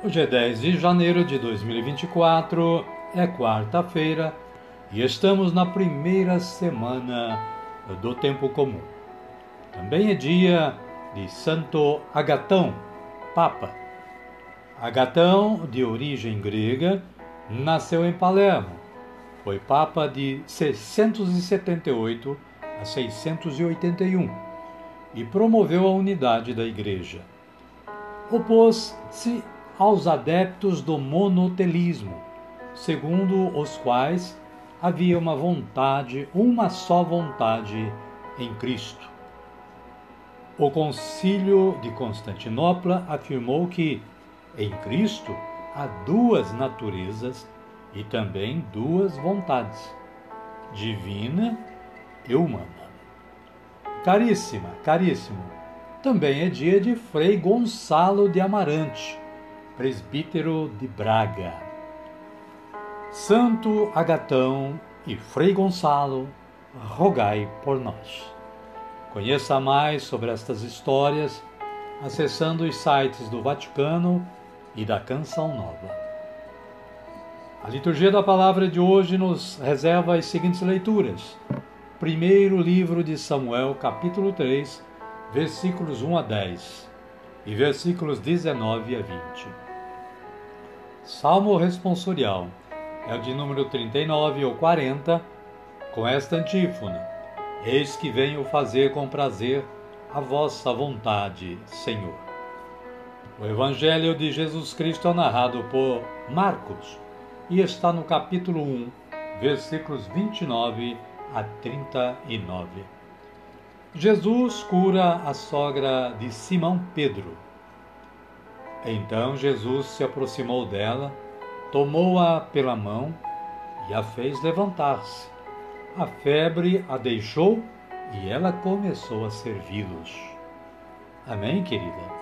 Hoje é 10 de janeiro de 2024, é quarta-feira e estamos na primeira semana do tempo comum. Também é dia de Santo Agatão, Papa. Agatão, de origem grega, nasceu em Palermo. Foi Papa de 678 a 681 e promoveu a unidade da Igreja. Opôs-se aos adeptos do monotelismo, segundo os quais havia uma vontade, uma só vontade em Cristo. O Concílio de Constantinopla afirmou que em Cristo há duas naturezas e também duas vontades, divina e humana. Caríssima, caríssimo, também é dia de Frei Gonçalo de Amarante, presbítero de Braga. Santo Agatão e Frei Gonçalo, rogai por nós. Conheça mais sobre estas histórias acessando os sites do Vaticano e da Canção Nova. A liturgia da palavra de hoje nos reserva as seguintes leituras. Primeiro livro de Samuel, capítulo 3, versículos 1 a 10 e versículos 19 a 20. Salmo responsorial é o de número 39 ou 40, com esta antífona: Eis que venho fazer com prazer a vossa vontade, Senhor. O Evangelho de Jesus Cristo é narrado por Marcos e está no capítulo 1, versículos 29 a 39. Jesus cura a sogra de Simão Pedro então Jesus se aproximou dela, tomou-a pela mão e a fez levantar-se. A febre a deixou e ela começou a servi-los. Amém, querida?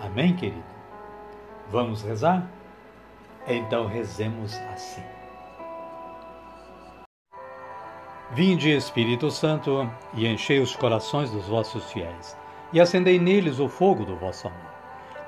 Amém, querido? Vamos rezar? Então rezemos assim. Vinde, Espírito Santo, e enchei os corações dos vossos fiéis, e acendei neles o fogo do vosso amor.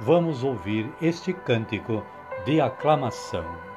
vamos ouvir este cântico de aclamação.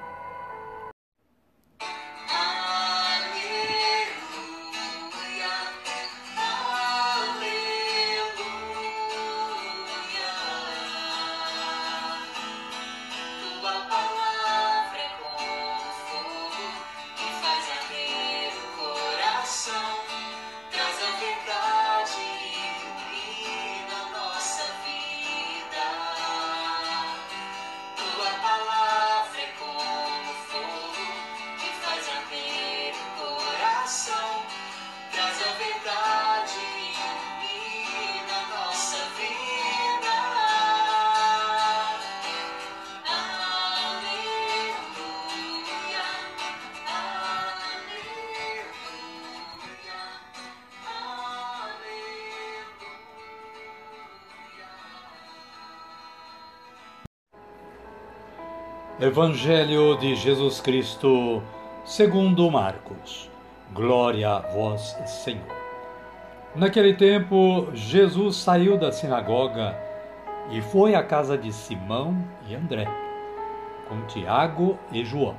Evangelho de Jesus Cristo, segundo Marcos. Glória a vós, Senhor. Naquele tempo, Jesus saiu da sinagoga e foi à casa de Simão e André, com Tiago e João.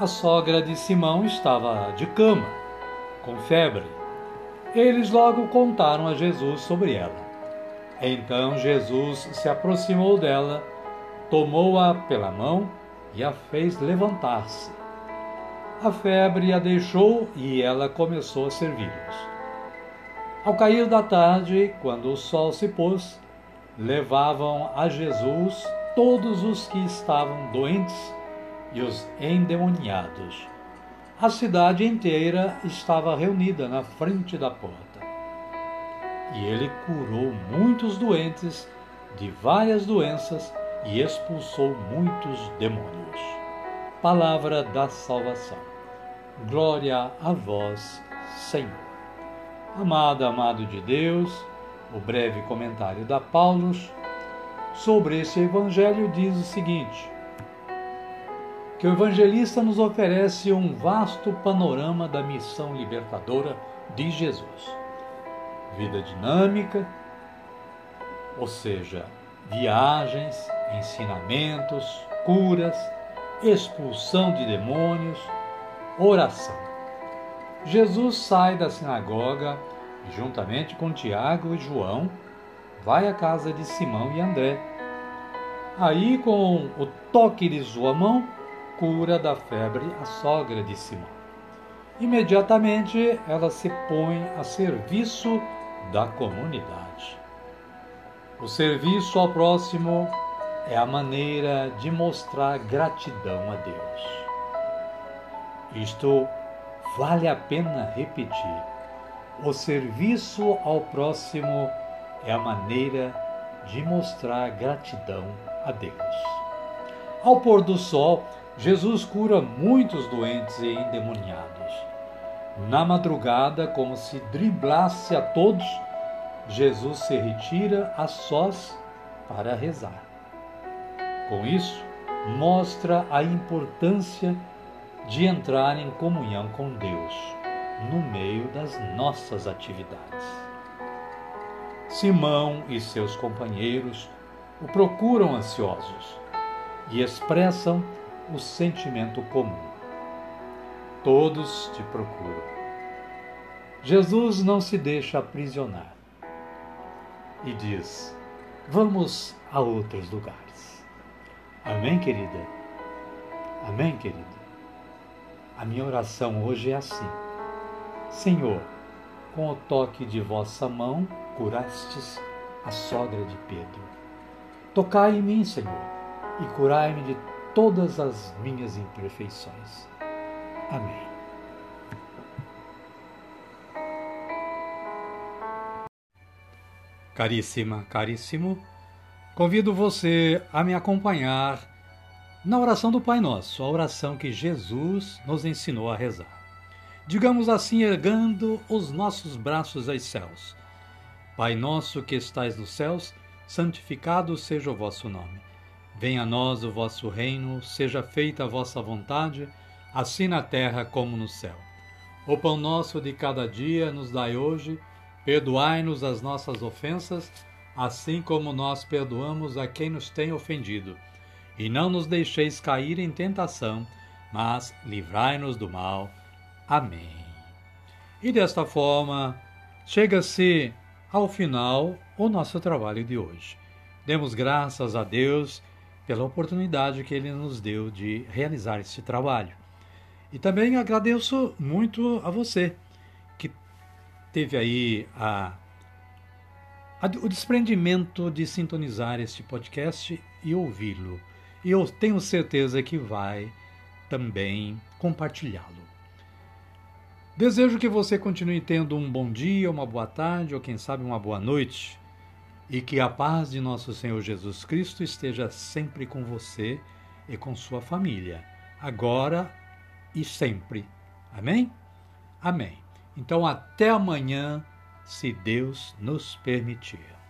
A sogra de Simão estava de cama, com febre. Eles logo contaram a Jesus sobre ela. Então Jesus se aproximou dela tomou-a pela mão e a fez levantar-se. A febre a deixou e ela começou a servi-los. Ao cair da tarde, quando o sol se pôs, levavam a Jesus todos os que estavam doentes e os endemoniados. A cidade inteira estava reunida na frente da porta. E ele curou muitos doentes de várias doenças e expulsou muitos demônios. Palavra da salvação. Glória a vós, Senhor. Amado, amado de Deus, o breve comentário da Paulo sobre esse evangelho diz o seguinte: que o evangelista nos oferece um vasto panorama da missão libertadora de Jesus. Vida dinâmica, ou seja, viagens, ensinamentos, curas, expulsão de demônios, oração. Jesus sai da sinagoga e, juntamente com Tiago e João, vai à casa de Simão e André. Aí, com o toque de sua mão, cura da febre a sogra de Simão. Imediatamente ela se põe a serviço da comunidade. O serviço ao próximo é a maneira de mostrar gratidão a Deus. Isto vale a pena repetir. O serviço ao próximo é a maneira de mostrar gratidão a Deus. Ao pôr do sol, Jesus cura muitos doentes e endemoniados. Na madrugada, como se driblasse a todos, Jesus se retira a sós para rezar. Com isso, mostra a importância de entrar em comunhão com Deus no meio das nossas atividades. Simão e seus companheiros o procuram ansiosos e expressam o sentimento comum. Todos te procuram. Jesus não se deixa aprisionar e diz: Vamos a outros lugares. Amém, querida? Amém, querido? A minha oração hoje é assim: Senhor, com o toque de vossa mão curastes a sogra de Pedro. Tocai em mim, Senhor, e curai-me de todas as minhas imperfeições. Amém. Caríssima, caríssimo, Convido você a me acompanhar na oração do Pai Nosso, a oração que Jesus nos ensinou a rezar. Digamos assim, ergando os nossos braços aos céus. Pai nosso que estais nos céus, santificado seja o vosso nome. Venha a nós o vosso reino, seja feita a vossa vontade, assim na terra como no céu. O pão nosso de cada dia nos dai hoje, perdoai-nos as nossas ofensas, assim como nós perdoamos a quem nos tem ofendido. E não nos deixeis cair em tentação, mas livrai-nos do mal. Amém. E desta forma, chega-se ao final o nosso trabalho de hoje. Demos graças a Deus pela oportunidade que Ele nos deu de realizar este trabalho. E também agradeço muito a você que teve aí a o desprendimento de sintonizar este podcast e ouvi-lo. E eu tenho certeza que vai também compartilhá-lo. Desejo que você continue tendo um bom dia, uma boa tarde ou quem sabe uma boa noite e que a paz de nosso Senhor Jesus Cristo esteja sempre com você e com sua família, agora e sempre. Amém? Amém. Então até amanhã se Deus nos permitir.